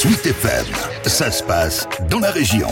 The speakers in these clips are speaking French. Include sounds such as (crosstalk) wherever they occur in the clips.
Sweet FM, ça se passe dans la région.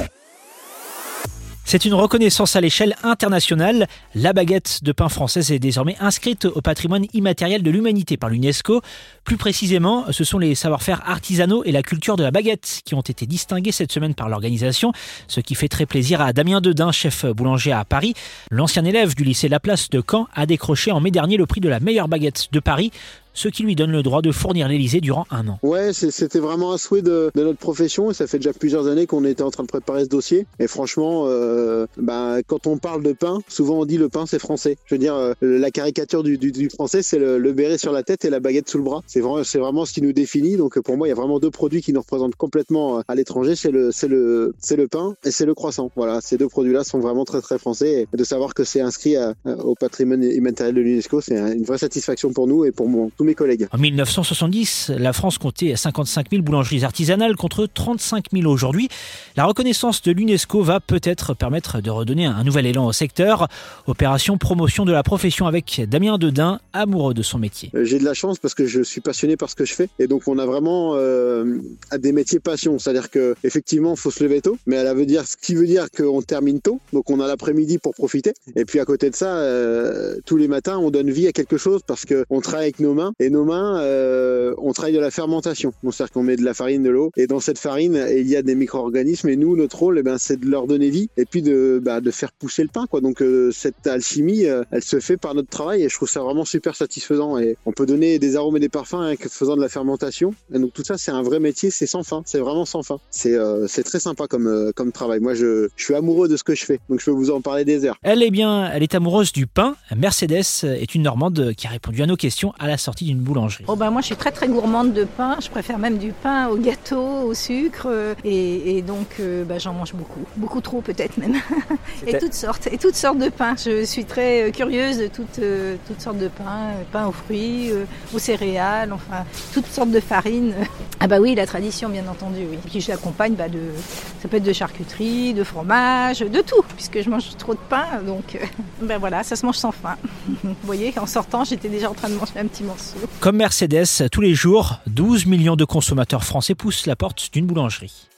C'est une reconnaissance à l'échelle internationale. La baguette de pain française est désormais inscrite au patrimoine immatériel de l'humanité par l'UNESCO. Plus précisément, ce sont les savoir-faire artisanaux et la culture de la baguette qui ont été distingués cette semaine par l'organisation, ce qui fait très plaisir à Damien Dedin, chef boulanger à Paris. L'ancien élève du lycée Laplace de Caen a décroché en mai dernier le prix de la meilleure baguette de Paris ce qui lui donne le droit de fournir l'Elysée durant un an. Ouais, c'était vraiment un souhait de, notre profession et ça fait déjà plusieurs années qu'on était en train de préparer ce dossier. Et franchement, euh, bah, quand on parle de pain, souvent on dit le pain c'est français. Je veux dire, euh, la caricature du, français, c'est le, béret sur la tête et la baguette sous le bras. C'est vraiment, vraiment ce qui nous définit. Donc pour moi, il y a vraiment deux produits qui nous représentent complètement euh, à l'étranger. C'est le, le, le pain et c'est le croissant. Voilà, ces deux produits-là sont vraiment très très français. Et de savoir que c'est inscrit au patrimoine immatériel de l'UNESCO, c'est une vraie satisfaction pour nous et pour mon, mes collègues. En 1970, la France comptait 55 000 boulangeries artisanales contre 35 000 aujourd'hui. La reconnaissance de l'UNESCO va peut-être permettre de redonner un nouvel élan au secteur. Opération promotion de la profession avec Damien Dedin, amoureux de son métier. Euh, j'ai de la chance parce que je suis passionné par ce que je fais et donc on a vraiment euh, des métiers passion. C'est-à-dire que effectivement, il faut se lever tôt, mais elle veut dire ce qui veut dire qu'on termine tôt. Donc on a l'après-midi pour profiter. Et puis à côté de ça, euh, tous les matins, on donne vie à quelque chose parce qu'on travaille avec nos mains et nos mains euh, on travaille de la fermentation. C'est-à-dire qu'on met de la farine, de l'eau, et dans cette farine, il y a des micro-organismes. Et nous, notre rôle, eh ben, c'est de leur donner vie et puis de, bah, de faire pousser le pain. Quoi. Donc euh, cette alchimie, euh, elle se fait par notre travail et je trouve ça vraiment super satisfaisant. Et on peut donner des arômes et des parfums en faisant de la fermentation. Et donc tout ça, c'est un vrai métier, c'est sans fin. C'est vraiment sans fin. C'est c'est très sympa comme, comme travail. Moi, je, je suis amoureux de ce que je fais. Donc je peux vous en parler des heures. Elle est bien, elle est amoureuse du pain. Mercedes est une Normande qui a répondu à nos questions à la sortie d'une boulangerie. Oh ben moi je suis très très gourmande de pain, je préfère même du pain au gâteau, au sucre euh, et, donc euh, ben, j'en mange beaucoup, beaucoup trop peut-être même. (laughs) et toutes sortes, et toutes sortes de pains. Je suis très euh, curieuse de toutes, toutes sortes de pains, pain aux fruits, aux céréales, enfin toutes sortes de farines. (laughs) Ah bah oui, la tradition bien entendu, oui. Puis je l'accompagne bah, de, ça peut être de charcuterie, de fromage, de tout, puisque je mange trop de pain, donc (laughs) ben voilà, ça se mange sans faim. Vous voyez, en sortant, j'étais déjà en train de manger un petit morceau. Comme Mercedes, tous les jours, 12 millions de consommateurs français poussent la porte d'une boulangerie.